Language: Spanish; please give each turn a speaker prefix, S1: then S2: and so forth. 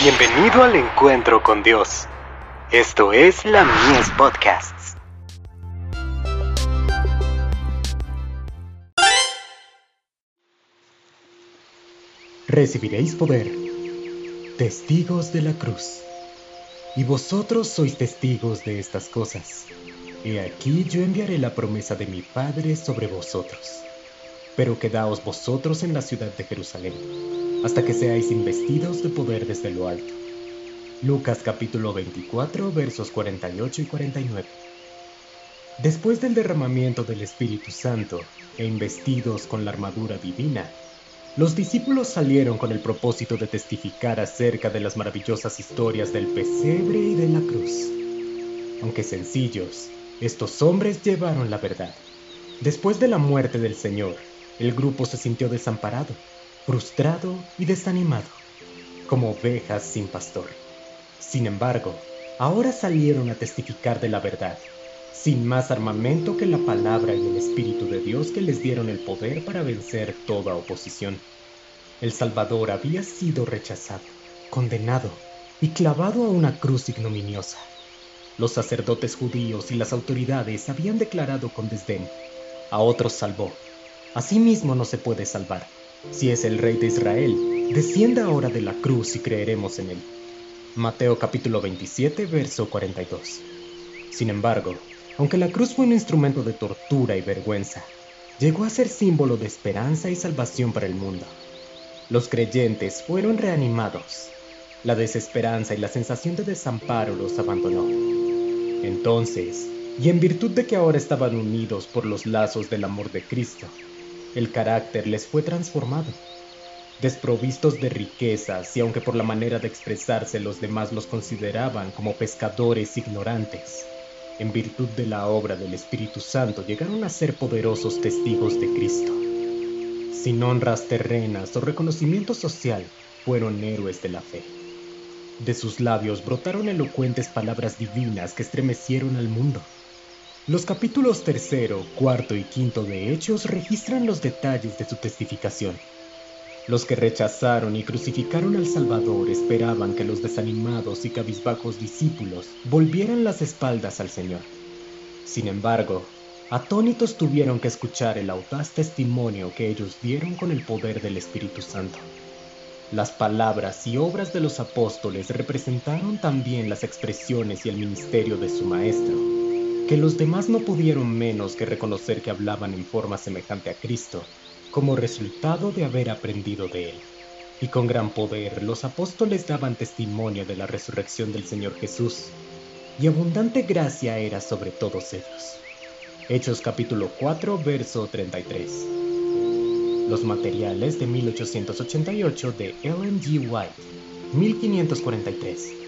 S1: Bienvenido al encuentro con Dios. Esto es la Mies Podcasts.
S2: Recibiréis poder, testigos de la cruz. Y vosotros sois testigos de estas cosas. He aquí yo enviaré la promesa de mi Padre sobre vosotros. Pero quedaos vosotros en la ciudad de Jerusalén, hasta que seáis investidos de poder desde lo alto. Lucas capítulo 24 versos 48 y 49. Después del derramamiento del Espíritu Santo e investidos con la armadura divina, los discípulos salieron con el propósito de testificar acerca de las maravillosas historias del pesebre y de la cruz. Aunque sencillos, estos hombres llevaron la verdad. Después de la muerte del Señor, el grupo se sintió desamparado, frustrado y desanimado, como ovejas sin pastor. Sin embargo, ahora salieron a testificar de la verdad, sin más armamento que la palabra y el Espíritu de Dios que les dieron el poder para vencer toda oposición. El Salvador había sido rechazado, condenado y clavado a una cruz ignominiosa. Los sacerdotes judíos y las autoridades habían declarado con desdén, a otros salvó, a sí mismo no se puede salvar. Si es el rey de Israel, descienda ahora de la cruz y creeremos en él. Mateo capítulo 27, verso 42. Sin embargo, aunque la cruz fue un instrumento de tortura y vergüenza, llegó a ser símbolo de esperanza y salvación para el mundo. Los creyentes fueron reanimados. La desesperanza y la sensación de desamparo los abandonó. Entonces, y en virtud de que ahora estaban unidos por los lazos del amor de Cristo, el carácter les fue transformado. Desprovistos de riquezas y aunque por la manera de expresarse los demás los consideraban como pescadores ignorantes, en virtud de la obra del Espíritu Santo llegaron a ser poderosos testigos de Cristo. Sin honras terrenas o reconocimiento social, fueron héroes de la fe. De sus labios brotaron elocuentes palabras divinas que estremecieron al mundo. Los capítulos tercero, cuarto y quinto de Hechos registran los detalles de su testificación. Los que rechazaron y crucificaron al Salvador esperaban que los desanimados y cabizbajos discípulos volvieran las espaldas al Señor. Sin embargo, atónitos tuvieron que escuchar el audaz testimonio que ellos dieron con el poder del Espíritu Santo. Las palabras y obras de los apóstoles representaron también las expresiones y el ministerio de su Maestro, que los demás no pudieron menos que reconocer que hablaban en forma semejante a Cristo, como resultado de haber aprendido de él. Y con gran poder los apóstoles daban testimonio de la resurrección del Señor Jesús, y abundante gracia era sobre todos ellos. Hechos capítulo 4, verso 33. Los materiales de 1888 de Ellen G. White, 1543.